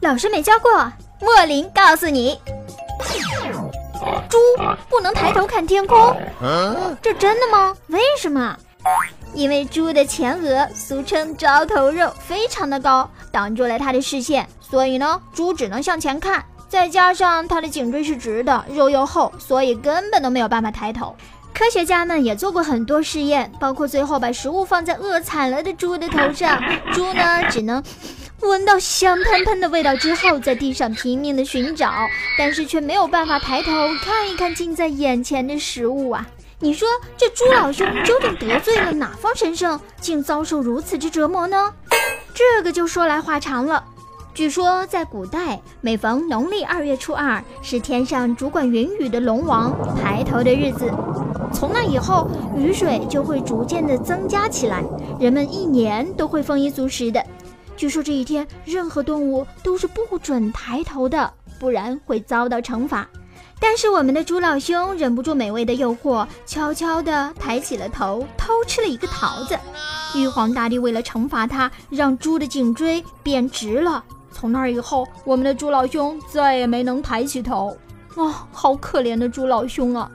老师没教过，莫林告诉你：猪不能抬头看天空。这真的吗？为什么？因为猪的前额，俗称招头肉，非常的高，挡住了它的视线，所以呢，猪只能向前看。再加上它的颈椎是直的，肉又厚，所以根本都没有办法抬头。科学家们也做过很多试验，包括最后把食物放在饿惨了的猪的头上，猪呢只能闻到香喷喷的味道之后，在地上拼命的寻找，但是却没有办法抬头看一看近在眼前的食物啊！你说这猪老兄究竟得罪了哪方神圣，竟遭受如此之折磨呢？这个就说来话长了。据说在古代，每逢农历二月初二，是天上主管云雨的龙王抬头的日子。从那以后，雨水就会逐渐的增加起来，人们一年都会丰衣足食的。据说这一天，任何动物都是不准抬头的，不然会遭到惩罚。但是我们的猪老兄忍不住美味的诱惑，悄悄地抬起了头，偷吃了一个桃子。玉皇大帝为了惩罚他，让猪的颈椎变直了。从那以后，我们的猪老兄再也没能抬起头。哦，好可怜的猪老兄啊！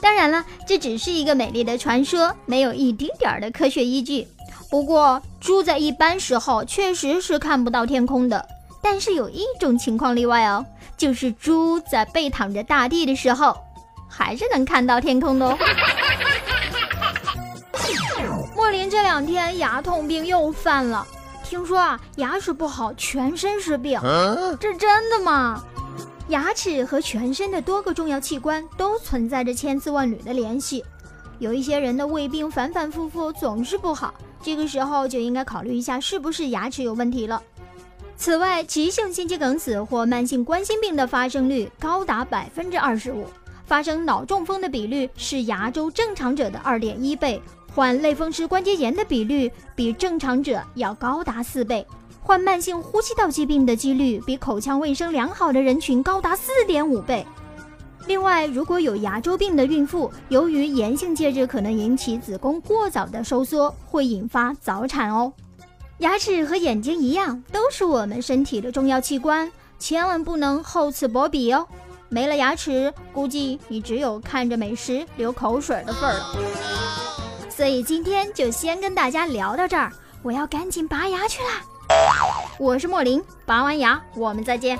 当然了，这只是一个美丽的传说，没有一丁点儿的科学依据。不过，猪在一般时候确实是看不到天空的。但是有一种情况例外哦，就是猪在背躺着大地的时候，还是能看到天空的哦。莫林这两天牙痛病又犯了，听说啊，牙齿不好，全身是病，这真的吗？牙齿和全身的多个重要器官都存在着千丝万缕的联系，有一些人的胃病反反复复，总是不好，这个时候就应该考虑一下是不是牙齿有问题了。此外，急性心肌梗死或慢性冠心病的发生率高达百分之二十五，发生脑中风的比率是牙周正常者的二点一倍，患类风湿关节炎的比率比正常者要高达四倍。患慢性呼吸道疾病的几率比口腔卫生良好的人群高达四点五倍。另外，如果有牙周病的孕妇，由于炎性介质可能引起子宫过早的收缩，会引发早产哦。牙齿和眼睛一样，都是我们身体的重要器官，千万不能厚此薄彼哦。没了牙齿，估计你只有看着美食流口水的份儿了。所以今天就先跟大家聊到这儿，我要赶紧拔牙去啦。我是莫林，拔完牙我们再见。